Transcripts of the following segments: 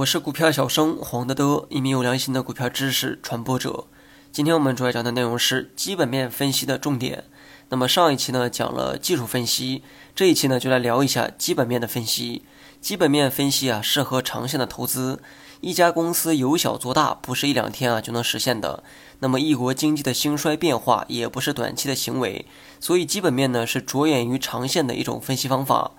我是股票小生黄德德，一名有良心的股票知识传播者。今天我们主要讲的内容是基本面分析的重点。那么上一期呢讲了技术分析，这一期呢就来聊一下基本面的分析。基本面分析啊，适合长线的投资。一家公司由小做大，不是一两天啊就能实现的。那么一国经济的兴衰变化，也不是短期的行为。所以基本面呢，是着眼于长线的一种分析方法。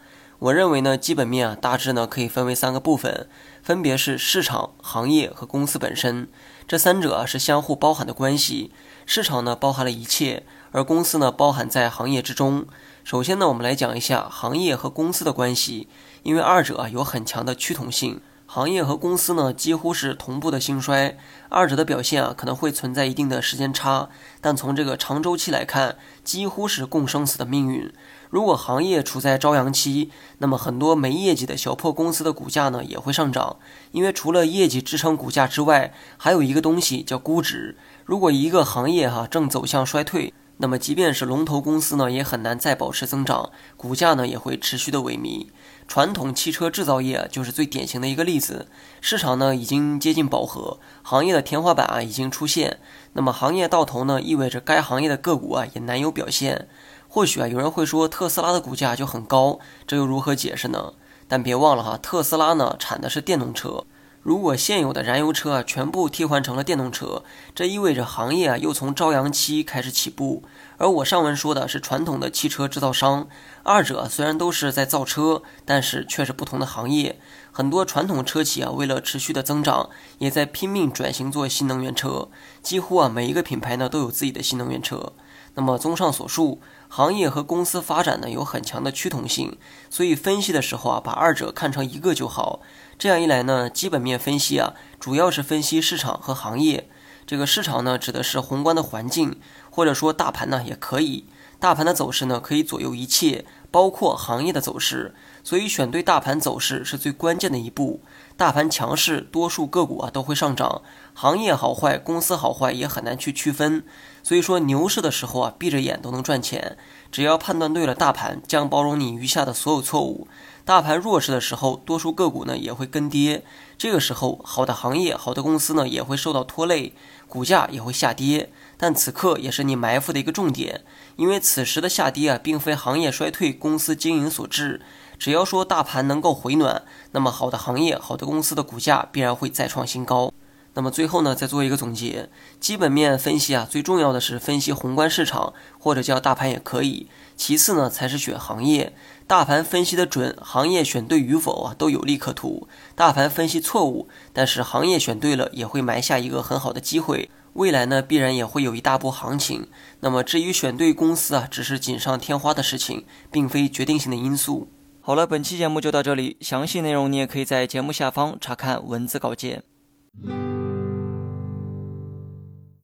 我认为呢，基本面啊，大致呢可以分为三个部分，分别是市场、行业和公司本身。这三者啊是相互包含的关系。市场呢包含了一切，而公司呢包含在行业之中。首先呢，我们来讲一下行业和公司的关系，因为二者有很强的趋同性。行业和公司呢几乎是同步的兴衰，二者的表现啊可能会存在一定的时间差，但从这个长周期来看，几乎是共生死的命运。如果行业处在朝阳期，那么很多没业绩的小破公司的股价呢也会上涨，因为除了业绩支撑股价之外，还有一个东西叫估值。如果一个行业哈正走向衰退，那么即便是龙头公司呢也很难再保持增长，股价呢也会持续的萎靡。传统汽车制造业就是最典型的一个例子，市场呢已经接近饱和，行业的天花板啊已经出现。那么行业到头呢，意味着该行业的个股啊也难有表现。或许啊有人会说特斯拉的股价就很高，这又如何解释呢？但别忘了哈，特斯拉呢产的是电动车。如果现有的燃油车啊全部替换成了电动车，这意味着行业啊又从朝阳期开始起步。而我上文说的是传统的汽车制造商，二者虽然都是在造车，但是却是不同的行业。很多传统车企啊为了持续的增长，也在拼命转型做新能源车。几乎啊每一个品牌呢都有自己的新能源车。那么综上所述，行业和公司发展呢有很强的趋同性，所以分析的时候啊把二者看成一个就好。这样一来呢，基本面分析啊，主要是分析市场和行业。这个市场呢，指的是宏观的环境，或者说大盘呢，也可以。大盘的走势呢，可以左右一切，包括行业的走势。所以选对大盘走势是最关键的一步。大盘强势，多数个股啊都会上涨；行业好坏，公司好坏也很难去区分。所以说牛市的时候啊，闭着眼都能赚钱。只要判断对了，大盘将包容你余下的所有错误。大盘弱势的时候，多数个股呢也会跟跌。这个时候，好的行业、好的公司呢也会受到拖累，股价也会下跌。但此刻也是你埋伏的一个重点，因为此时的下跌啊，并非行业衰退、公司经营所致。只要说大盘能够回暖，那么好的行业、好的公司的股价必然会再创新高。那么最后呢，再做一个总结，基本面分析啊，最重要的是分析宏观市场，或者叫大盘也可以。其次呢，才是选行业。大盘分析的准，行业选对与否啊，都有利可图。大盘分析错误，但是行业选对了，也会埋下一个很好的机会。未来呢，必然也会有一大波行情。那么至于选对公司啊，只是锦上添花的事情，并非决定性的因素。好了，本期节目就到这里，详细内容你也可以在节目下方查看文字稿件。